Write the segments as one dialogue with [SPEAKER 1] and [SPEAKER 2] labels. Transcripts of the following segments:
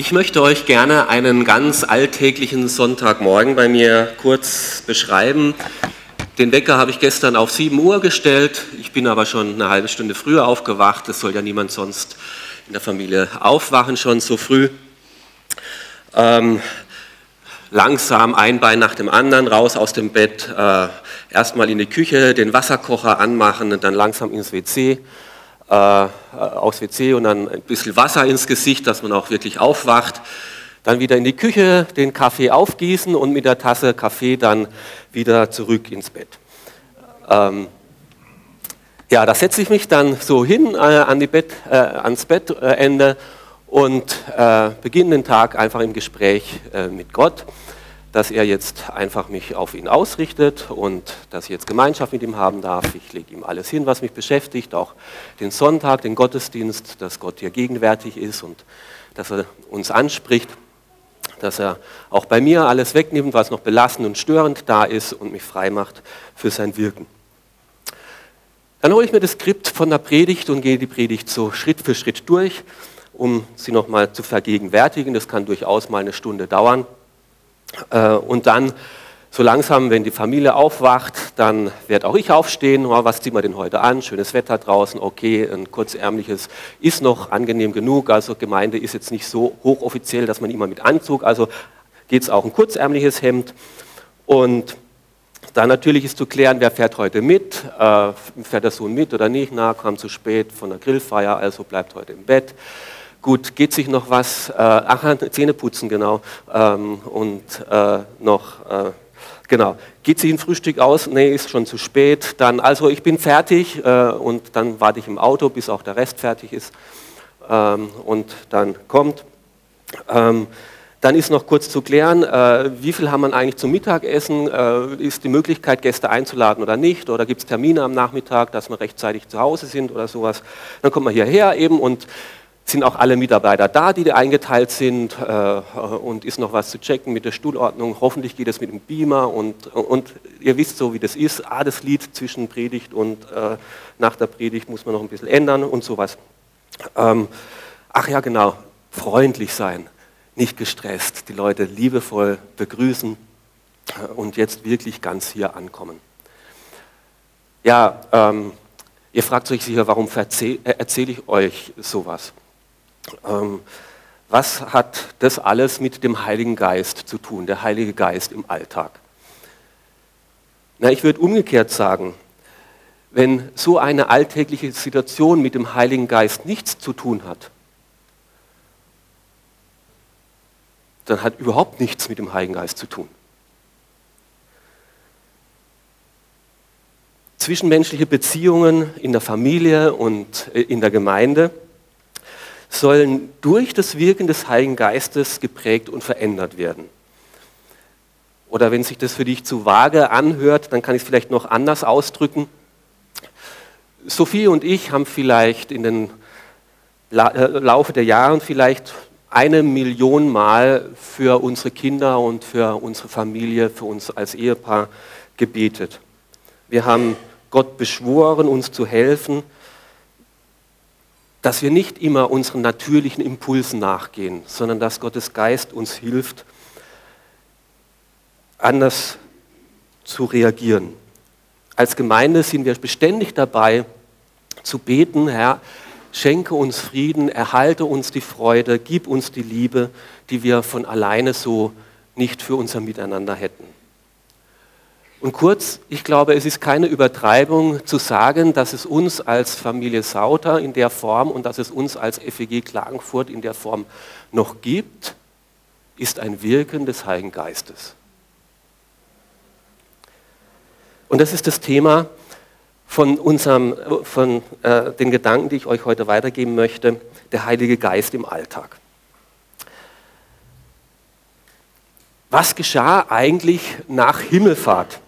[SPEAKER 1] Ich möchte euch gerne einen ganz alltäglichen Sonntagmorgen bei mir kurz beschreiben. Den Wecker habe ich gestern auf 7 Uhr gestellt. Ich bin aber schon eine halbe Stunde früher aufgewacht. Es soll ja niemand sonst in der Familie aufwachen schon so früh. Ähm, langsam ein Bein nach dem anderen raus aus dem Bett. Äh, Erstmal in die Küche, den Wasserkocher anmachen und dann langsam ins WC aufs WC und dann ein bisschen Wasser ins Gesicht, dass man auch wirklich aufwacht. Dann wieder in die Küche, den Kaffee aufgießen und mit der Tasse Kaffee dann wieder zurück ins Bett. Ähm, ja, da setze ich mich dann so hin äh, an Bett, äh, ans Bettende und äh, beginne den Tag einfach im Gespräch äh, mit Gott dass er jetzt einfach mich auf ihn ausrichtet und dass ich jetzt Gemeinschaft mit ihm haben darf. Ich lege ihm alles hin, was mich beschäftigt, auch den Sonntag, den Gottesdienst, dass Gott hier gegenwärtig ist und dass er uns anspricht, dass er auch bei mir alles wegnimmt, was noch belastend und störend da ist und mich frei macht für sein Wirken. Dann hole ich mir das Skript von der Predigt und gehe die Predigt so Schritt für Schritt durch, um sie nochmal zu vergegenwärtigen. Das kann durchaus mal eine Stunde dauern. Äh, und dann so langsam, wenn die Familie aufwacht, dann werde auch ich aufstehen. Oh, was ziehen wir denn heute an? Schönes Wetter draußen, okay, ein kurzärmliches ist noch angenehm genug. Also Gemeinde ist jetzt nicht so hochoffiziell, dass man immer mit Anzug, also geht es auch ein kurzärmliches Hemd. Und dann natürlich ist zu klären, wer fährt heute mit, äh, fährt der Sohn mit oder nicht, na, kam zu spät von der Grillfeier, also bleibt heute im Bett. Gut, geht sich noch was? Äh, ach, Zähne putzen, genau. Ähm, und äh, noch, äh, genau. Geht sich ein Frühstück aus? Nee, ist schon zu spät. Dann, also ich bin fertig äh, und dann warte ich im Auto, bis auch der Rest fertig ist. Ähm, und dann kommt. Ähm, dann ist noch kurz zu klären, äh, wie viel haben wir eigentlich zum Mittagessen? Äh, ist die Möglichkeit, Gäste einzuladen oder nicht? Oder gibt es Termine am Nachmittag, dass wir rechtzeitig zu Hause sind oder sowas? Dann kommt man hierher eben und sind auch alle Mitarbeiter da, die eingeteilt sind äh, und ist noch was zu checken mit der Stuhlordnung. Hoffentlich geht es mit dem Beamer und, und ihr wisst so, wie das ist. Ah, das Lied zwischen Predigt und äh, nach der Predigt muss man noch ein bisschen ändern und sowas. Ähm, ach ja, genau, freundlich sein, nicht gestresst, die Leute liebevoll begrüßen und jetzt wirklich ganz hier ankommen. Ja, ähm, ihr fragt euch sicher, warum äh, erzähle ich euch sowas? Ähm, was hat das alles mit dem Heiligen Geist zu tun, der Heilige Geist im Alltag? Na, ich würde umgekehrt sagen, wenn so eine alltägliche Situation mit dem Heiligen Geist nichts zu tun hat, dann hat überhaupt nichts mit dem Heiligen Geist zu tun. Zwischenmenschliche Beziehungen in der Familie und äh, in der Gemeinde sollen durch das Wirken des Heiligen Geistes geprägt und verändert werden. Oder wenn sich das für dich zu vage anhört, dann kann ich es vielleicht noch anders ausdrücken. Sophie und ich haben vielleicht in den äh, Laufe der Jahre vielleicht eine Million Mal für unsere Kinder und für unsere Familie, für uns als Ehepaar gebetet. Wir haben Gott beschworen, uns zu helfen, dass wir nicht immer unseren natürlichen Impulsen nachgehen, sondern dass Gottes Geist uns hilft, anders zu reagieren. Als Gemeinde sind wir beständig dabei zu beten, Herr, schenke uns Frieden, erhalte uns die Freude, gib uns die Liebe, die wir von alleine so nicht für unser Miteinander hätten. Und kurz, ich glaube, es ist keine Übertreibung zu sagen, dass es uns als Familie Sauter in der Form und dass es uns als FEG Klagenfurt in der Form noch gibt, ist ein Wirken des Heiligen Geistes. Und das ist das Thema von, unserem, von äh, den Gedanken, die ich euch heute weitergeben möchte, der Heilige Geist im Alltag. Was geschah eigentlich nach Himmelfahrt?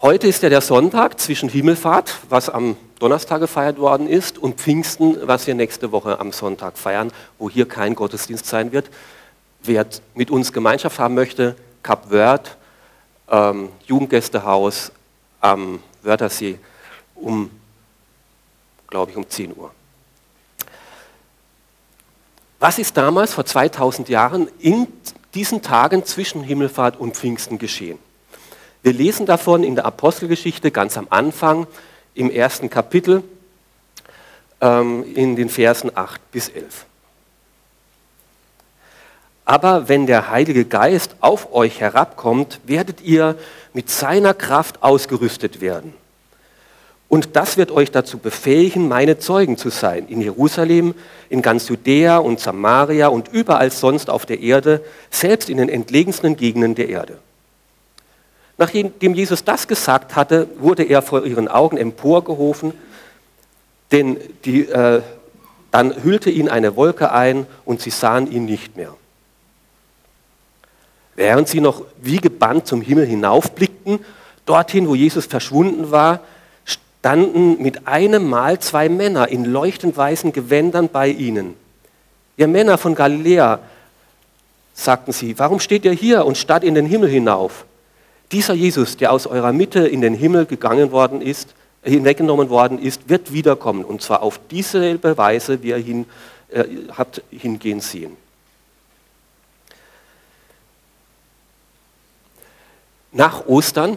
[SPEAKER 1] Heute ist ja der Sonntag zwischen Himmelfahrt, was am Donnerstag gefeiert worden ist, und Pfingsten, was wir nächste Woche am Sonntag feiern, wo hier kein Gottesdienst sein wird. Wer mit uns Gemeinschaft haben möchte, Kap Wörth, ähm, Jugendgästehaus am Wörthersee um, glaube ich, um 10 Uhr. Was ist damals vor 2000 Jahren in diesen Tagen zwischen Himmelfahrt und Pfingsten geschehen? Wir lesen davon in der Apostelgeschichte ganz am Anfang im ersten Kapitel ähm, in den Versen 8 bis 11. Aber wenn der Heilige Geist auf euch herabkommt, werdet ihr mit seiner Kraft ausgerüstet werden. Und das wird euch dazu befähigen, meine Zeugen zu sein, in Jerusalem, in ganz Judäa und Samaria und überall sonst auf der Erde, selbst in den entlegensten Gegenden der Erde. Nachdem Jesus das gesagt hatte, wurde er vor ihren Augen emporgehoben, denn die, äh, dann hüllte ihn eine Wolke ein und sie sahen ihn nicht mehr. Während sie noch wie gebannt zum Himmel hinaufblickten, dorthin, wo Jesus verschwunden war, standen mit einem Mal zwei Männer in leuchtend weißen Gewändern bei ihnen. Ihr Männer von Galiläa, sagten sie, warum steht ihr hier und starrt in den Himmel hinauf? Dieser Jesus, der aus eurer Mitte in den Himmel gegangen worden ist, äh, hinweggenommen worden ist, wird wiederkommen. Und zwar auf dieselbe Weise, wie er ihn äh, habt hingehen sehen. Nach Ostern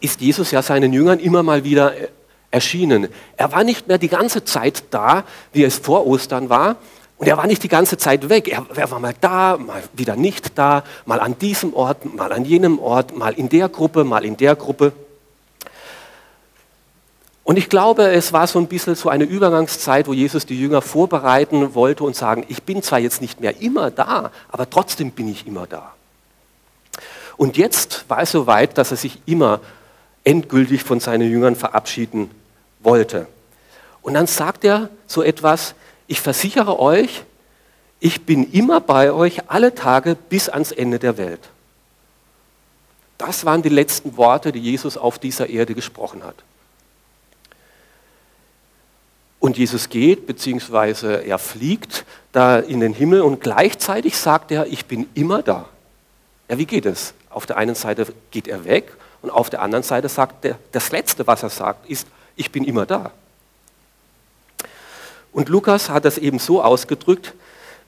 [SPEAKER 1] ist Jesus ja seinen Jüngern immer mal wieder äh, erschienen. Er war nicht mehr die ganze Zeit da, wie es vor Ostern war, und er war nicht die ganze Zeit weg. Er, er, war mal da, mal wieder nicht da, mal an diesem Ort, mal an jenem Ort, mal in der Gruppe, mal in der Gruppe. Und ich glaube, es war so ein bisschen so eine Übergangszeit, wo Jesus die Jünger vorbereiten wollte und sagen, ich bin zwar jetzt nicht mehr immer da, aber trotzdem bin ich immer da. Und jetzt war es so weit, dass er sich immer endgültig von seinen Jüngern verabschieden wollte. Und dann sagt er so etwas, ich versichere euch, ich bin immer bei euch alle Tage bis ans Ende der Welt. Das waren die letzten Worte, die Jesus auf dieser Erde gesprochen hat. Und Jesus geht, beziehungsweise er fliegt da in den Himmel und gleichzeitig sagt er, ich bin immer da. Ja, wie geht es? Auf der einen Seite geht er weg und auf der anderen Seite sagt er, das Letzte, was er sagt, ist, ich bin immer da. Und Lukas hat das eben so ausgedrückt,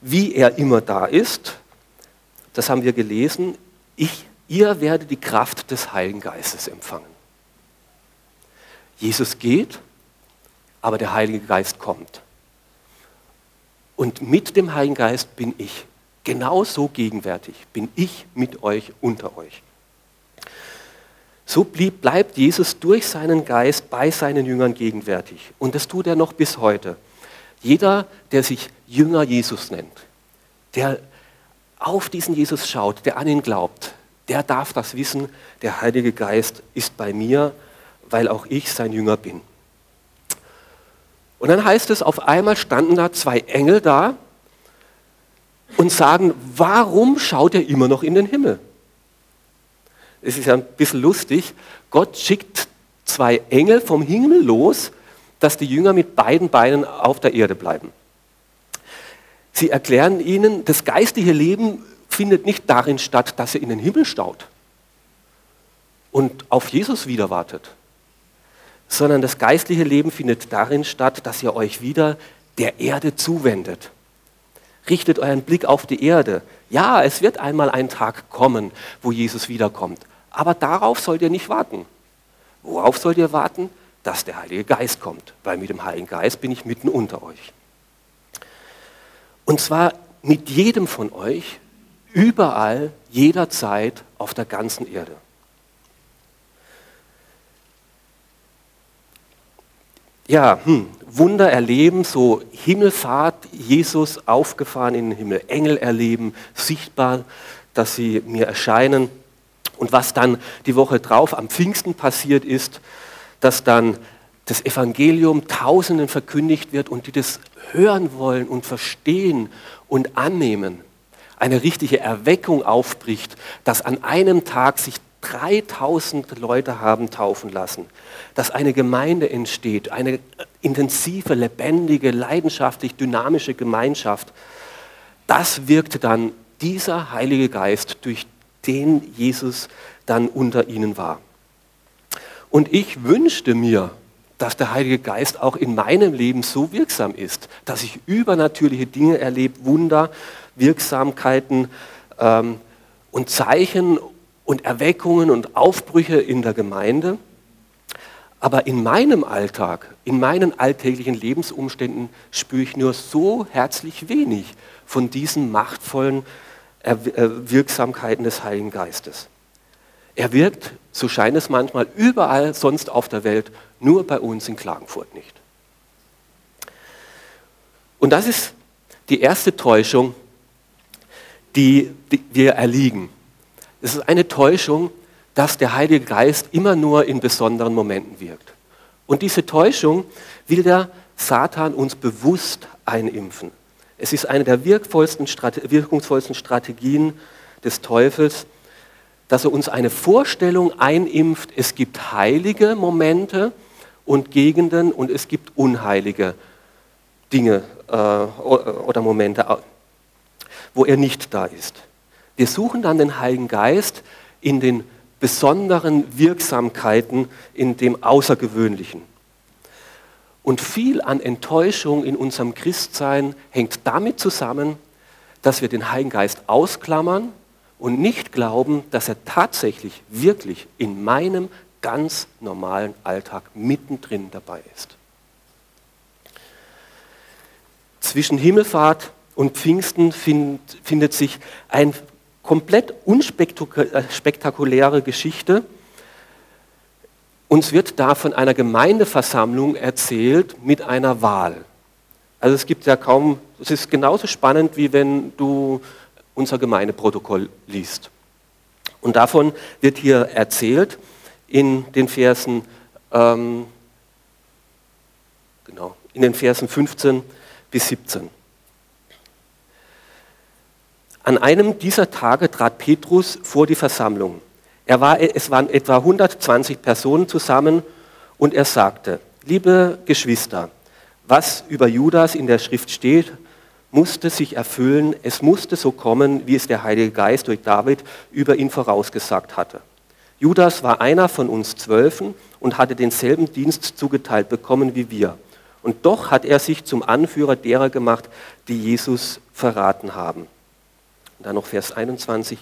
[SPEAKER 1] wie er immer da ist. Das haben wir gelesen. Ich, ihr werdet die Kraft des Heiligen Geistes empfangen. Jesus geht, aber der Heilige Geist kommt. Und mit dem Heiligen Geist bin ich genauso gegenwärtig, bin ich mit euch unter euch. So blieb, bleibt Jesus durch seinen Geist bei seinen Jüngern gegenwärtig. Und das tut er noch bis heute. Jeder, der sich Jünger Jesus nennt, der auf diesen Jesus schaut, der an ihn glaubt, der darf das wissen, der Heilige Geist ist bei mir, weil auch ich sein Jünger bin. Und dann heißt es, auf einmal standen da zwei Engel da und sagen, warum schaut er immer noch in den Himmel? Es ist ja ein bisschen lustig, Gott schickt zwei Engel vom Himmel los dass die Jünger mit beiden Beinen auf der Erde bleiben. Sie erklären ihnen, das geistliche Leben findet nicht darin statt, dass ihr in den Himmel staut und auf Jesus wieder wartet, sondern das geistliche Leben findet darin statt, dass ihr euch wieder der Erde zuwendet. Richtet euren Blick auf die Erde. Ja, es wird einmal ein Tag kommen, wo Jesus wiederkommt. Aber darauf sollt ihr nicht warten. Worauf sollt ihr warten? Dass der Heilige Geist kommt, weil mit dem Heiligen Geist bin ich mitten unter euch. Und zwar mit jedem von euch, überall, jederzeit auf der ganzen Erde. Ja, hm, Wunder erleben, so Himmelfahrt, Jesus aufgefahren in den Himmel, Engel erleben, sichtbar, dass sie mir erscheinen. Und was dann die Woche drauf am Pfingsten passiert ist, dass dann das Evangelium Tausenden verkündigt wird und die das hören wollen und verstehen und annehmen. Eine richtige Erweckung aufbricht, dass an einem Tag sich 3000 Leute haben taufen lassen, dass eine Gemeinde entsteht, eine intensive, lebendige, leidenschaftlich dynamische Gemeinschaft. Das wirkte dann dieser Heilige Geist, durch den Jesus dann unter ihnen war. Und ich wünschte mir, dass der Heilige Geist auch in meinem Leben so wirksam ist, dass ich übernatürliche Dinge erlebe, Wunder, Wirksamkeiten ähm, und Zeichen und Erweckungen und Aufbrüche in der Gemeinde. Aber in meinem Alltag, in meinen alltäglichen Lebensumständen spüre ich nur so herzlich wenig von diesen machtvollen äh, Wirksamkeiten des Heiligen Geistes. Er wirkt, so scheint es manchmal, überall sonst auf der Welt, nur bei uns in Klagenfurt nicht. Und das ist die erste Täuschung, die, die wir erliegen. Es ist eine Täuschung, dass der Heilige Geist immer nur in besonderen Momenten wirkt. Und diese Täuschung will der Satan uns bewusst einimpfen. Es ist eine der wirkungsvollsten Strategien des Teufels, dass er uns eine Vorstellung einimpft, es gibt heilige Momente und Gegenden und es gibt unheilige Dinge äh, oder Momente, wo er nicht da ist. Wir suchen dann den Heiligen Geist in den besonderen Wirksamkeiten, in dem Außergewöhnlichen. Und viel an Enttäuschung in unserem Christsein hängt damit zusammen, dass wir den Heiligen Geist ausklammern und nicht glauben, dass er tatsächlich, wirklich in meinem ganz normalen Alltag mittendrin dabei ist. Zwischen Himmelfahrt und Pfingsten find, findet sich eine komplett unspektakuläre Geschichte. Uns wird da von einer Gemeindeversammlung erzählt mit einer Wahl. Also es gibt ja kaum, es ist genauso spannend, wie wenn du unser Gemeindeprotokoll liest. Und davon wird hier erzählt in den Versen, ähm, genau, in den Versen 15 bis 17. An einem dieser Tage trat Petrus vor die Versammlung. Er war, es waren etwa 120 Personen zusammen und er sagte, liebe Geschwister, was über Judas in der Schrift steht, musste sich erfüllen, es musste so kommen, wie es der Heilige Geist durch David über ihn vorausgesagt hatte. Judas war einer von uns Zwölfen und hatte denselben Dienst zugeteilt bekommen wie wir. Und doch hat er sich zum Anführer derer gemacht, die Jesus verraten haben. Und dann noch Vers 21.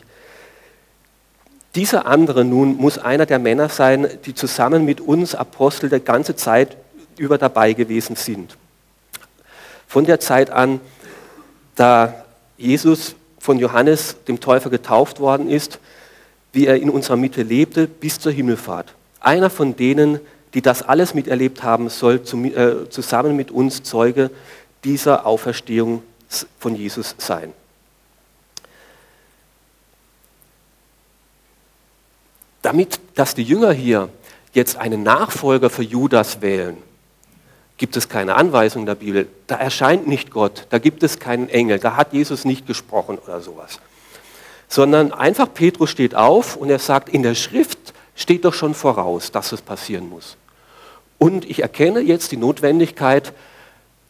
[SPEAKER 1] Dieser andere nun muss einer der Männer sein, die zusammen mit uns Apostel der ganze Zeit über dabei gewesen sind. Von der Zeit an, da Jesus von Johannes dem Täufer getauft worden ist, wie er in unserer Mitte lebte, bis zur Himmelfahrt. Einer von denen, die das alles miterlebt haben, soll äh, zusammen mit uns Zeuge dieser Auferstehung von Jesus sein. Damit, dass die Jünger hier jetzt einen Nachfolger für Judas wählen, gibt es keine Anweisung in der Bibel. Da erscheint nicht Gott, da gibt es keinen Engel, da hat Jesus nicht gesprochen oder sowas. Sondern einfach Petrus steht auf und er sagt, in der Schrift steht doch schon voraus, dass es passieren muss. Und ich erkenne jetzt die Notwendigkeit,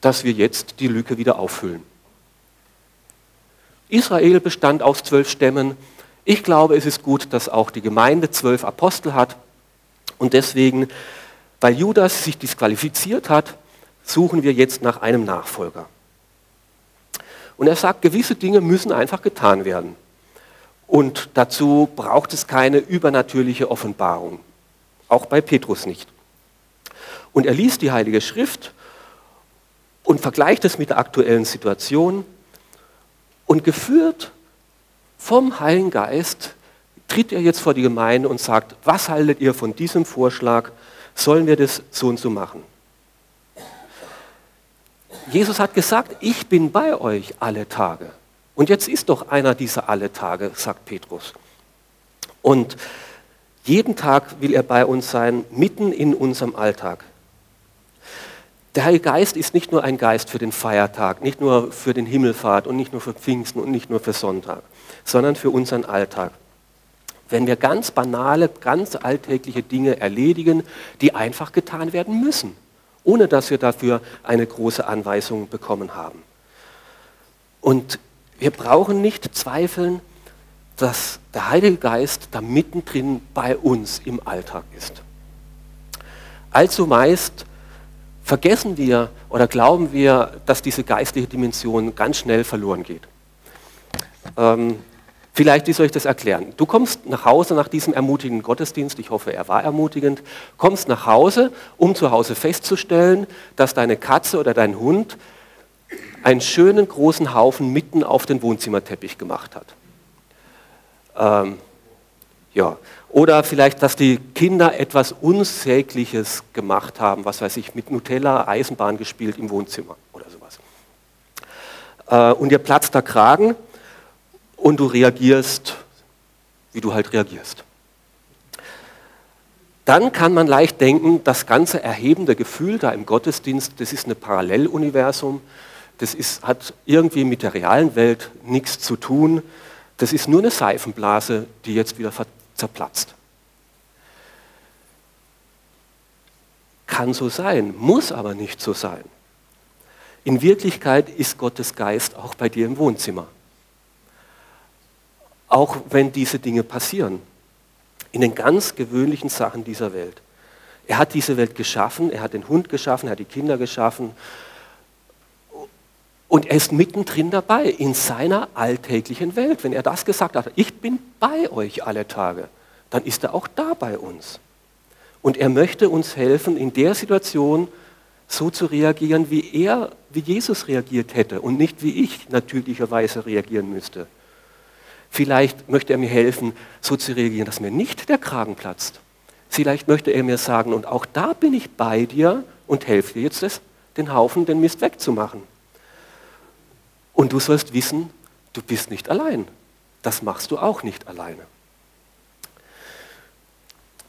[SPEAKER 1] dass wir jetzt die Lücke wieder auffüllen. Israel bestand aus zwölf Stämmen. Ich glaube, es ist gut, dass auch die Gemeinde zwölf Apostel hat. Und deswegen weil Judas sich disqualifiziert hat, suchen wir jetzt nach einem Nachfolger. Und er sagt, gewisse Dinge müssen einfach getan werden. Und dazu braucht es keine übernatürliche Offenbarung. Auch bei Petrus nicht. Und er liest die Heilige Schrift und vergleicht es mit der aktuellen Situation. Und geführt vom Heiligen Geist tritt er jetzt vor die Gemeinde und sagt, was haltet ihr von diesem Vorschlag? Sollen wir das so und so machen. Jesus hat gesagt, ich bin bei euch alle Tage. Und jetzt ist doch einer dieser alle Tage, sagt Petrus. Und jeden Tag will er bei uns sein, mitten in unserem Alltag. Der Heilige Geist ist nicht nur ein Geist für den Feiertag, nicht nur für den Himmelfahrt und nicht nur für Pfingsten und nicht nur für Sonntag, sondern für unseren Alltag wenn wir ganz banale, ganz alltägliche Dinge erledigen, die einfach getan werden müssen, ohne dass wir dafür eine große Anweisung bekommen haben. Und wir brauchen nicht zweifeln, dass der Heilige Geist da mittendrin bei uns im Alltag ist. Allzu meist vergessen wir oder glauben wir, dass diese geistliche Dimension ganz schnell verloren geht. Ähm, vielleicht, wie soll ich das erklären? Du kommst nach Hause nach diesem ermutigenden Gottesdienst, ich hoffe, er war ermutigend, kommst nach Hause, um zu Hause festzustellen, dass deine Katze oder dein Hund einen schönen großen Haufen mitten auf den Wohnzimmerteppich gemacht hat. Ähm, ja. Oder vielleicht, dass die Kinder etwas Unsägliches gemacht haben, was weiß ich, mit Nutella Eisenbahn gespielt im Wohnzimmer oder sowas. Äh, und dir platzt der Kragen und du reagierst, wie du halt reagierst. Dann kann man leicht denken, das ganze erhebende Gefühl da im Gottesdienst, das ist ein Paralleluniversum, das ist, hat irgendwie mit der realen Welt nichts zu tun, das ist nur eine Seifenblase, die jetzt wieder zerplatzt. Kann so sein, muss aber nicht so sein. In Wirklichkeit ist Gottes Geist auch bei dir im Wohnzimmer auch wenn diese Dinge passieren. In den ganz gewöhnlichen Sachen dieser Welt. Er hat diese Welt geschaffen, er hat den Hund geschaffen, er hat die Kinder geschaffen. Und er ist mittendrin dabei in seiner alltäglichen Welt. Wenn er das gesagt hat, ich bin bei euch alle Tage, dann ist er auch da bei uns. Und er möchte uns helfen, in der Situation so zu reagieren, wie er, wie Jesus reagiert hätte und nicht wie ich natürlicherweise reagieren müsste. Vielleicht möchte er mir helfen, so zu reagieren, dass mir nicht der Kragen platzt. Vielleicht möchte er mir sagen, und auch da bin ich bei dir und helfe dir jetzt, den Haufen, den Mist wegzumachen. Und du sollst wissen, du bist nicht allein. Das machst du auch nicht alleine.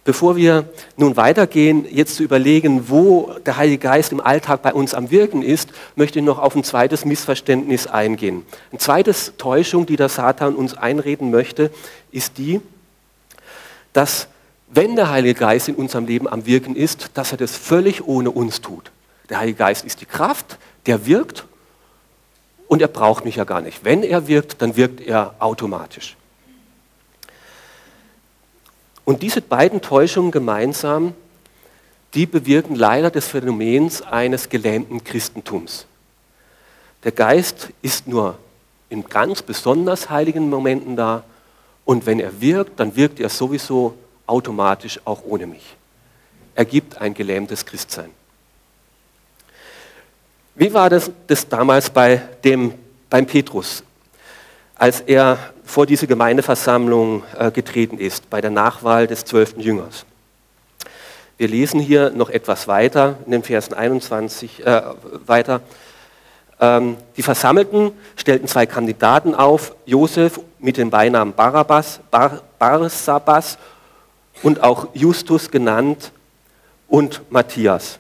[SPEAKER 1] Bevor wir nun weitergehen, jetzt zu überlegen, wo der Heilige Geist im Alltag bei uns am Wirken ist, möchte ich noch auf ein zweites Missverständnis eingehen. Eine zweite Täuschung, die der Satan uns einreden möchte, ist die, dass wenn der Heilige Geist in unserem Leben am Wirken ist, dass er das völlig ohne uns tut. Der Heilige Geist ist die Kraft, der wirkt und er braucht mich ja gar nicht. Wenn er wirkt, dann wirkt er automatisch. Und diese beiden Täuschungen gemeinsam, die bewirken leider das Phänomens eines gelähmten Christentums. Der Geist ist nur in ganz besonders heiligen Momenten da und wenn er wirkt, dann wirkt er sowieso automatisch auch ohne mich. Er gibt ein gelähmtes Christsein. Wie war das, das damals bei dem, beim Petrus? als er vor diese Gemeindeversammlung äh, getreten ist, bei der Nachwahl des zwölften Jüngers. Wir lesen hier noch etwas weiter, in den Versen 21 äh, weiter. Ähm, die Versammelten stellten zwei Kandidaten auf, Josef mit dem Beinamen Barabbas, Bar, Barsabas und auch Justus genannt und Matthias.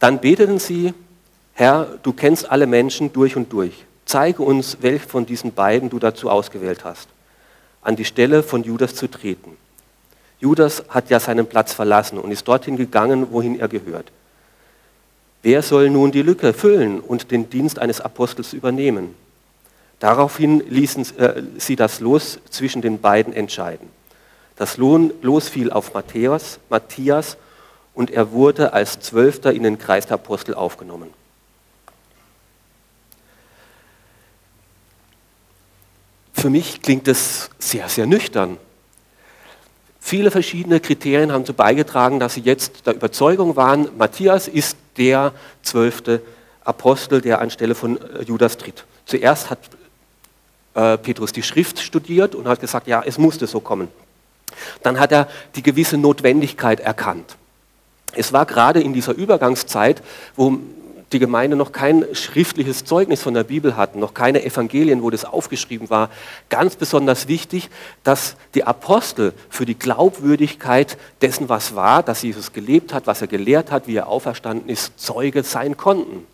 [SPEAKER 1] Dann beteten sie, Herr, du kennst alle Menschen durch und durch zeige uns, welch von diesen beiden du dazu ausgewählt hast, an die Stelle von Judas zu treten. Judas hat ja seinen Platz verlassen und ist dorthin gegangen, wohin er gehört. Wer soll nun die Lücke füllen und den Dienst eines Apostels übernehmen? Daraufhin ließen äh, sie das Los zwischen den beiden entscheiden. Das Los fiel auf Matthäus, Matthias und er wurde als Zwölfter in den Kreis der Apostel aufgenommen. Für mich klingt das sehr, sehr nüchtern. Viele verschiedene Kriterien haben dazu beigetragen, dass sie jetzt der Überzeugung waren, Matthias ist der zwölfte Apostel, der anstelle von äh, Judas tritt. Zuerst hat äh, Petrus die Schrift studiert und hat gesagt, ja, es musste so kommen. Dann hat er die gewisse Notwendigkeit erkannt. Es war gerade in dieser Übergangszeit, wo die Gemeinde noch kein schriftliches Zeugnis von der Bibel hatten, noch keine Evangelien, wo das aufgeschrieben war, ganz besonders wichtig, dass die Apostel für die Glaubwürdigkeit dessen, was war, dass Jesus gelebt hat, was er gelehrt hat, wie er auferstanden ist, Zeuge sein konnten.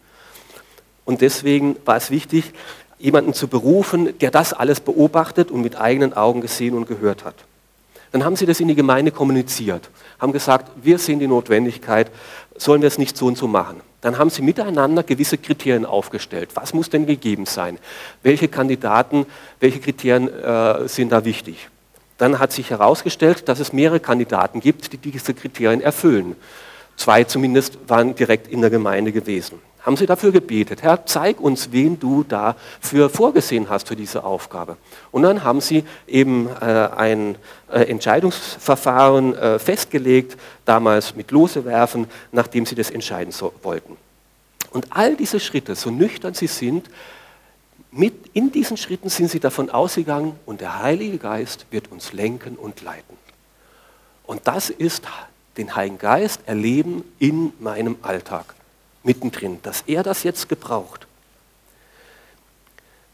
[SPEAKER 1] Und deswegen war es wichtig, jemanden zu berufen, der das alles beobachtet und mit eigenen Augen gesehen und gehört hat. Dann haben sie das in die Gemeinde kommuniziert, haben gesagt, wir sehen die Notwendigkeit, sollen wir es nicht so und so machen. Dann haben sie miteinander gewisse Kriterien aufgestellt. Was muss denn gegeben sein? Welche Kandidaten, welche Kriterien äh, sind da wichtig? Dann hat sich herausgestellt, dass es mehrere Kandidaten gibt, die diese Kriterien erfüllen. Zwei zumindest waren direkt in der Gemeinde gewesen. Haben sie dafür gebetet, Herr, zeig uns, wen du dafür vorgesehen hast für diese Aufgabe. Und dann haben sie eben äh, ein äh, Entscheidungsverfahren äh, festgelegt, damals mit Lose werfen, nachdem sie das entscheiden so, wollten. Und all diese Schritte, so nüchtern sie sind, mit in diesen Schritten sind sie davon ausgegangen und der Heilige Geist wird uns lenken und leiten. Und das ist den Heiligen Geist erleben in meinem Alltag, mittendrin, dass er das jetzt gebraucht.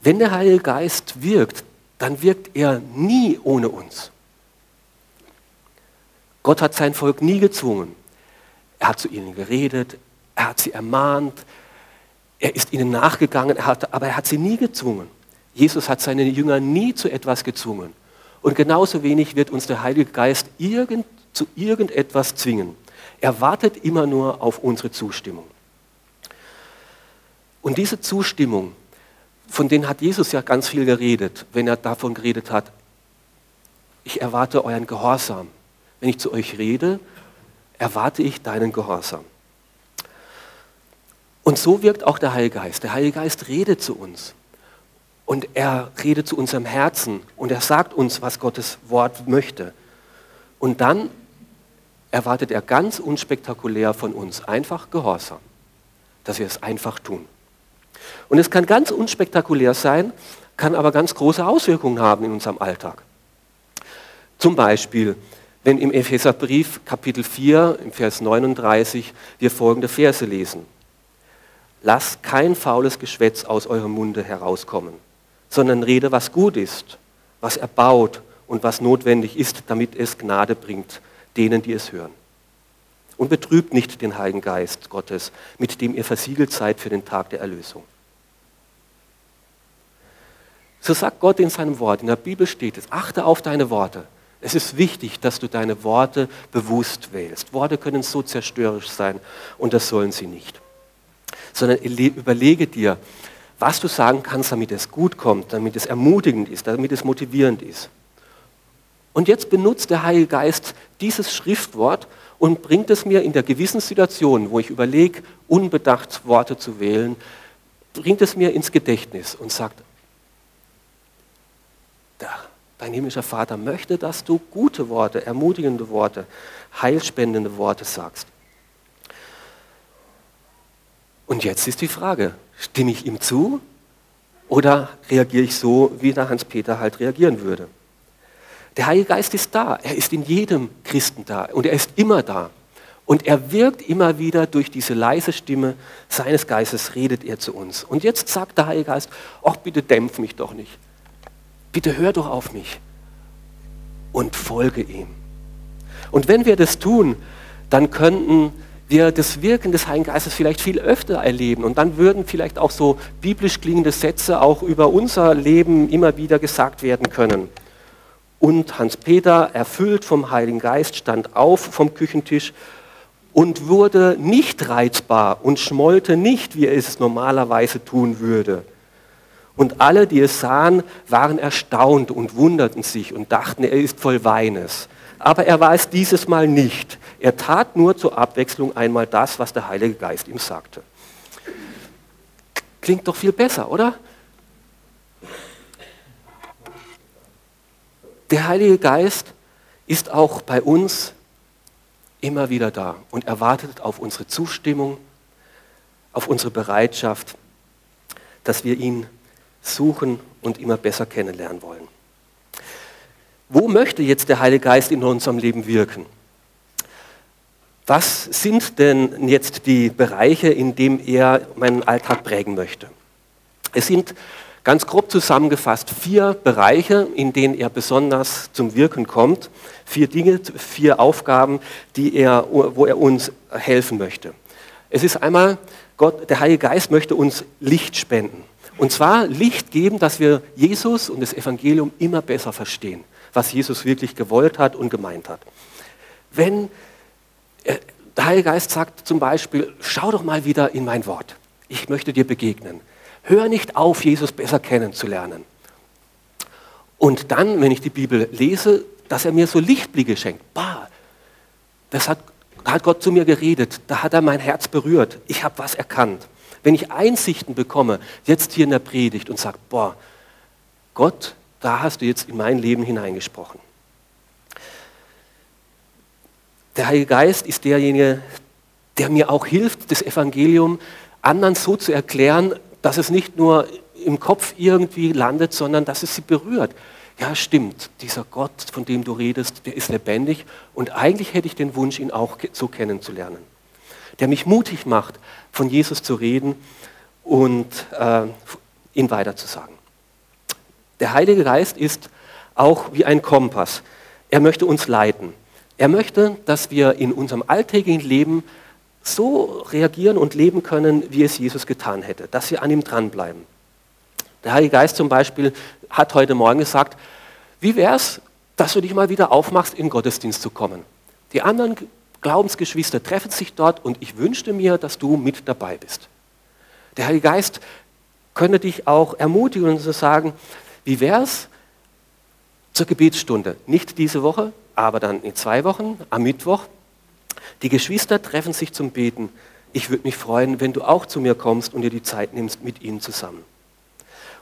[SPEAKER 1] Wenn der Heilige Geist wirkt, dann wirkt er nie ohne uns. Gott hat sein Volk nie gezwungen. Er hat zu ihnen geredet, er hat sie ermahnt, er ist ihnen nachgegangen, er hat, aber er hat sie nie gezwungen. Jesus hat seine Jünger nie zu etwas gezwungen. Und genauso wenig wird uns der Heilige Geist irgend, zu irgendetwas zwingen. Er wartet immer nur auf unsere Zustimmung. Und diese Zustimmung, von denen hat Jesus ja ganz viel geredet, wenn er davon geredet hat, ich erwarte euren Gehorsam. Wenn ich zu euch rede, erwarte ich deinen Gehorsam. Und so wirkt auch der Heilige Geist. Der Heilige Geist redet zu uns. Und er redet zu unserem Herzen. Und er sagt uns, was Gottes Wort möchte. Und dann erwartet er ganz unspektakulär von uns einfach Gehorsam. Dass wir es einfach tun. Und es kann ganz unspektakulär sein, kann aber ganz große Auswirkungen haben in unserem Alltag. Zum Beispiel, wenn im Epheserbrief Kapitel 4, im Vers 39, wir folgende Verse lesen. Lasst kein faules Geschwätz aus eurem Munde herauskommen, sondern rede, was gut ist, was erbaut und was notwendig ist, damit es Gnade bringt denen, die es hören. Und betrübt nicht den Heiligen Geist Gottes, mit dem ihr versiegelt seid für den Tag der Erlösung. So sagt Gott in seinem Wort, in der Bibel steht es, achte auf deine Worte. Es ist wichtig, dass du deine Worte bewusst wählst. Worte können so zerstörerisch sein und das sollen sie nicht sondern überlege dir, was du sagen kannst, damit es gut kommt, damit es ermutigend ist, damit es motivierend ist. Und jetzt benutzt der Heilige Geist dieses Schriftwort und bringt es mir in der gewissen Situation, wo ich überlege, unbedacht Worte zu wählen, bringt es mir ins Gedächtnis und sagt, dein himmlischer Vater möchte, dass du gute Worte, ermutigende Worte, heilspendende Worte sagst. Und jetzt ist die Frage, stimme ich ihm zu oder reagiere ich so, wie der Hans-Peter halt reagieren würde? Der Heilige Geist ist da, er ist in jedem Christen da und er ist immer da. Und er wirkt immer wieder durch diese leise Stimme seines Geistes, redet er zu uns. Und jetzt sagt der Heilige Geist, ach bitte dämpf mich doch nicht. Bitte hör doch auf mich und folge ihm. Und wenn wir das tun, dann könnten wir das Wirken des Heiligen Geistes vielleicht viel öfter erleben. Und dann würden vielleicht auch so biblisch klingende Sätze auch über unser Leben immer wieder gesagt werden können. Und Hans-Peter, erfüllt vom Heiligen Geist, stand auf vom Küchentisch und wurde nicht reizbar und schmollte nicht, wie er es normalerweise tun würde. Und alle, die es sahen, waren erstaunt und wunderten sich und dachten, er ist voll Weines. Aber er war es dieses Mal nicht. Er tat nur zur Abwechslung einmal das, was der Heilige Geist ihm sagte. Klingt doch viel besser, oder? Der Heilige Geist ist auch bei uns immer wieder da und erwartet auf unsere Zustimmung, auf unsere Bereitschaft, dass wir ihn suchen und immer besser kennenlernen wollen. Wo möchte jetzt der Heilige Geist in unserem Leben wirken? Was sind denn jetzt die Bereiche, in denen er meinen Alltag prägen möchte? Es sind ganz grob zusammengefasst vier Bereiche, in denen er besonders zum Wirken kommt. Vier Dinge, vier Aufgaben, die er, wo er uns helfen möchte. Es ist einmal, Gott, der Heilige Geist möchte uns Licht spenden. Und zwar Licht geben, dass wir Jesus und das Evangelium immer besser verstehen, was Jesus wirklich gewollt hat und gemeint hat. Wenn äh, der Heilige Geist sagt zum Beispiel, schau doch mal wieder in mein Wort. Ich möchte dir begegnen. Hör nicht auf, Jesus besser kennenzulernen. Und dann, wenn ich die Bibel lese, dass er mir so Lichtblicke schenkt. Bah, das hat hat Gott zu mir geredet, da hat er mein Herz berührt, ich habe was erkannt. Wenn ich Einsichten bekomme, jetzt hier in der Predigt und sage, boah, Gott, da hast du jetzt in mein Leben hineingesprochen. Der Heilige Geist ist derjenige, der mir auch hilft, das Evangelium anderen so zu erklären, dass es nicht nur im Kopf irgendwie landet, sondern dass es sie berührt. Ja, stimmt, dieser Gott, von dem du redest, der ist lebendig und eigentlich hätte ich den Wunsch, ihn auch so kennenzulernen. Der mich mutig macht, von Jesus zu reden und äh, ihn weiterzusagen. Der Heilige Geist ist auch wie ein Kompass. Er möchte uns leiten. Er möchte, dass wir in unserem alltäglichen Leben so reagieren und leben können, wie es Jesus getan hätte, dass wir an ihm dranbleiben. Der Heilige Geist zum Beispiel hat heute Morgen gesagt, wie wäre es, dass du dich mal wieder aufmachst, in Gottesdienst zu kommen. Die anderen Glaubensgeschwister treffen sich dort und ich wünschte mir, dass du mit dabei bist. Der Heilige Geist könnte dich auch ermutigen und sagen, wie wäre es zur Gebetsstunde? Nicht diese Woche, aber dann in zwei Wochen, am Mittwoch. Die Geschwister treffen sich zum Beten. Ich würde mich freuen, wenn du auch zu mir kommst und dir die Zeit nimmst mit ihnen zusammen.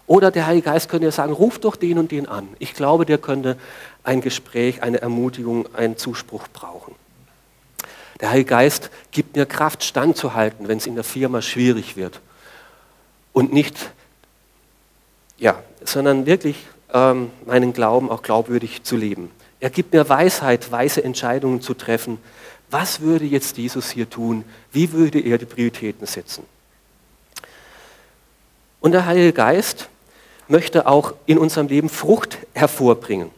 [SPEAKER 1] Oder der Heilige Geist könnte ja sagen, ruf doch den und den an. Ich glaube, der könnte ein Gespräch, eine Ermutigung, einen Zuspruch brauchen. Der Heilige Geist gibt mir Kraft, standzuhalten, wenn es in der Firma schwierig wird. Und nicht, ja, sondern wirklich ähm, meinen Glauben auch glaubwürdig zu leben. Er gibt mir Weisheit, weise Entscheidungen zu treffen. Was würde jetzt Jesus hier tun? Wie würde er die Prioritäten setzen? Und der Heilige Geist möchte auch in unserem Leben Frucht hervorbringen.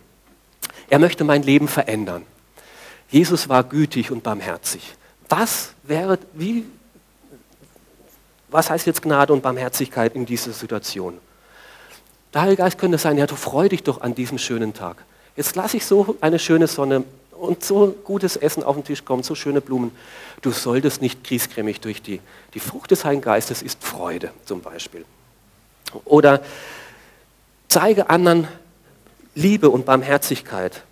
[SPEAKER 1] Er möchte mein Leben verändern. Jesus war gütig und barmherzig. Was wäre, wie, was heißt jetzt Gnade und Barmherzigkeit in dieser Situation? Der Heilige Geist könnte sein, ja, du freu dich doch an diesem schönen Tag. Jetzt lasse ich so eine schöne Sonne und so gutes Essen auf den Tisch kommen, so schöne Blumen. Du solltest nicht griesgrämig durch die. Die Frucht des Heiligen Geistes ist Freude zum Beispiel. Oder Zeige anderen Liebe und Barmherzigkeit.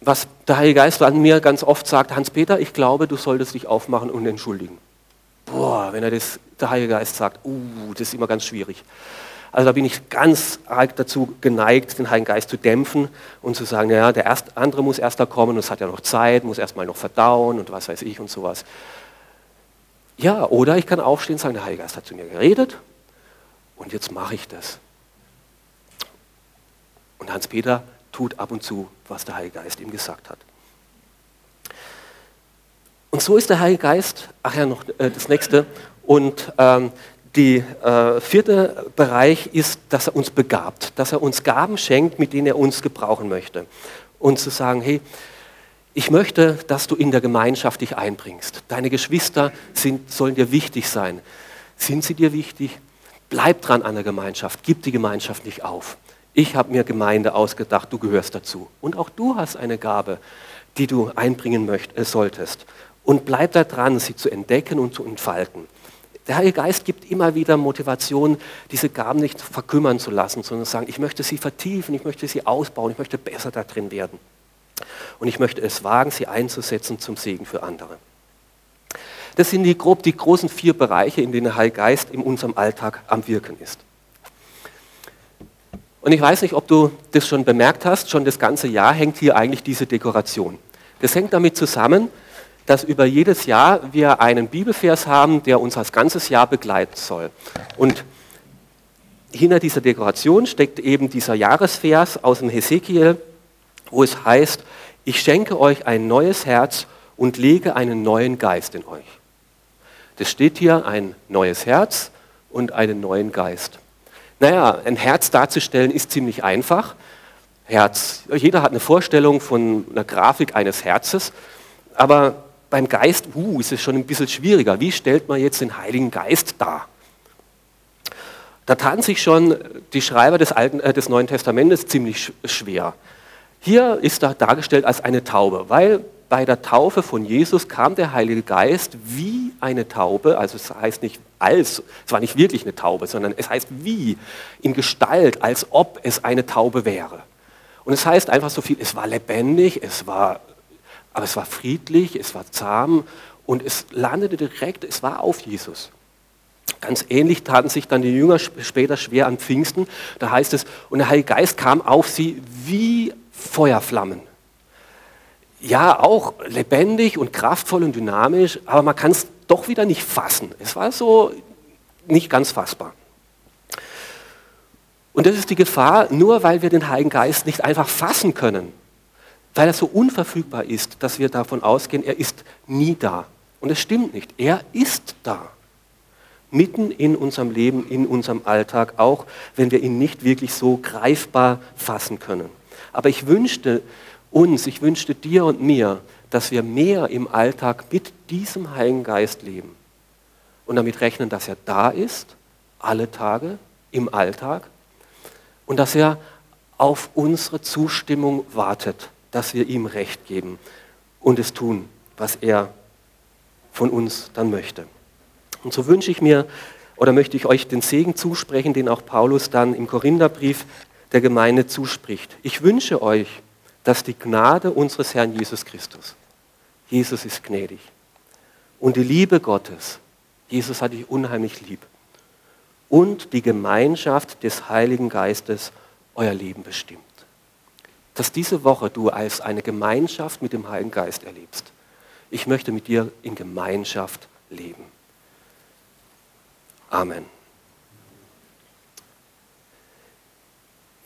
[SPEAKER 1] Was der Heilige Geist an mir ganz oft sagt, Hans-Peter, ich glaube, du solltest dich aufmachen und entschuldigen. Boah, wenn er das, der Heilige Geist sagt, uh, das ist immer ganz schwierig. Also da bin ich ganz arg dazu geneigt, den Heiligen Geist zu dämpfen und zu sagen, naja, der erst, andere muss erst da kommen und es hat ja noch Zeit, muss erst mal noch verdauen und was weiß ich und sowas. Ja, oder ich kann aufstehen und sagen, der Heilige Geist hat zu mir geredet und jetzt mache ich das. Und Hans-Peter tut ab und zu, was der Heilige Geist ihm gesagt hat. Und so ist der Heilige Geist, ach ja, noch äh, das nächste, und ähm, der äh, vierte Bereich ist, dass er uns begabt, dass er uns Gaben schenkt, mit denen er uns gebrauchen möchte. Und zu sagen, hey, ich möchte, dass du in der Gemeinschaft dich einbringst. Deine Geschwister sind, sollen dir wichtig sein. Sind sie dir wichtig? Bleib dran an der Gemeinschaft, gib die Gemeinschaft nicht auf. Ich habe mir Gemeinde ausgedacht, du gehörst dazu. Und auch du hast eine Gabe, die du einbringen möcht, äh, solltest. Und bleib da dran, sie zu entdecken und zu entfalten. Der Heilige Geist gibt immer wieder Motivation, diese Gaben nicht verkümmern zu lassen, sondern zu sagen, ich möchte sie vertiefen, ich möchte sie ausbauen, ich möchte besser da drin werden. Und ich möchte es wagen, sie einzusetzen zum Segen für andere. Das sind die, grob die großen vier Bereiche, in denen der Heilige Geist in unserem Alltag am Wirken ist. Und ich weiß nicht, ob du das schon bemerkt hast, schon das ganze Jahr hängt hier eigentlich diese Dekoration. Das hängt damit zusammen, dass über jedes Jahr wir einen Bibelvers haben, der uns das ganze Jahr begleiten soll. Und hinter dieser Dekoration steckt eben dieser Jahresvers aus dem Hesekiel, wo es heißt, ich schenke euch ein neues Herz und lege einen neuen Geist in euch. Das steht hier, ein neues Herz und einen neuen Geist. Naja, ein Herz darzustellen ist ziemlich einfach. Herz, jeder hat eine Vorstellung von einer Grafik eines Herzes, aber beim Geist uh, ist es schon ein bisschen schwieriger. Wie stellt man jetzt den Heiligen Geist dar? Da taten sich schon die Schreiber des, Alten, äh, des Neuen Testamentes ziemlich schwer. Hier ist er dargestellt als eine Taube, weil bei der Taufe von Jesus kam der Heilige Geist wie eine Taube, also es heißt nicht als, es war nicht wirklich eine Taube, sondern es heißt wie, in Gestalt, als ob es eine Taube wäre. Und es heißt einfach so viel, es war lebendig, es war
[SPEAKER 2] Aber es war friedlich, es war zahm und es landete direkt, es war auf Jesus. Ganz ähnlich taten sich dann die Jünger später schwer an Pfingsten. Da heißt es, und der Heilige Geist kam auf sie wie Feuerflammen. Ja, auch lebendig und kraftvoll und dynamisch, aber man kann es doch wieder nicht fassen. Es war so nicht ganz fassbar. Und das ist die Gefahr, nur weil wir den Heiligen Geist nicht einfach fassen können, weil er so unverfügbar ist, dass wir davon ausgehen, er ist nie da. Und es stimmt nicht. Er ist da. Mitten in unserem Leben, in unserem Alltag, auch wenn wir ihn nicht wirklich so greifbar fassen können. Aber ich wünschte uns, ich wünschte dir und mir, dass wir mehr im Alltag mit diesem Heiligen Geist leben und damit rechnen, dass er da ist, alle Tage, im Alltag und dass er auf unsere Zustimmung wartet, dass wir ihm Recht geben und es tun, was er von uns dann möchte. Und so wünsche ich mir oder möchte ich euch den Segen zusprechen, den auch Paulus dann im Korintherbrief der Gemeinde zuspricht. Ich wünsche euch, dass die Gnade unseres Herrn Jesus Christus, Jesus ist gnädig, und die Liebe Gottes, Jesus hat dich unheimlich lieb, und die Gemeinschaft des Heiligen Geistes euer Leben bestimmt. Dass diese Woche du als eine Gemeinschaft mit dem Heiligen Geist erlebst. Ich möchte mit dir in Gemeinschaft leben. Amen.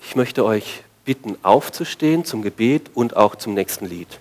[SPEAKER 2] Ich möchte euch bitten, aufzustehen zum Gebet und auch zum nächsten Lied.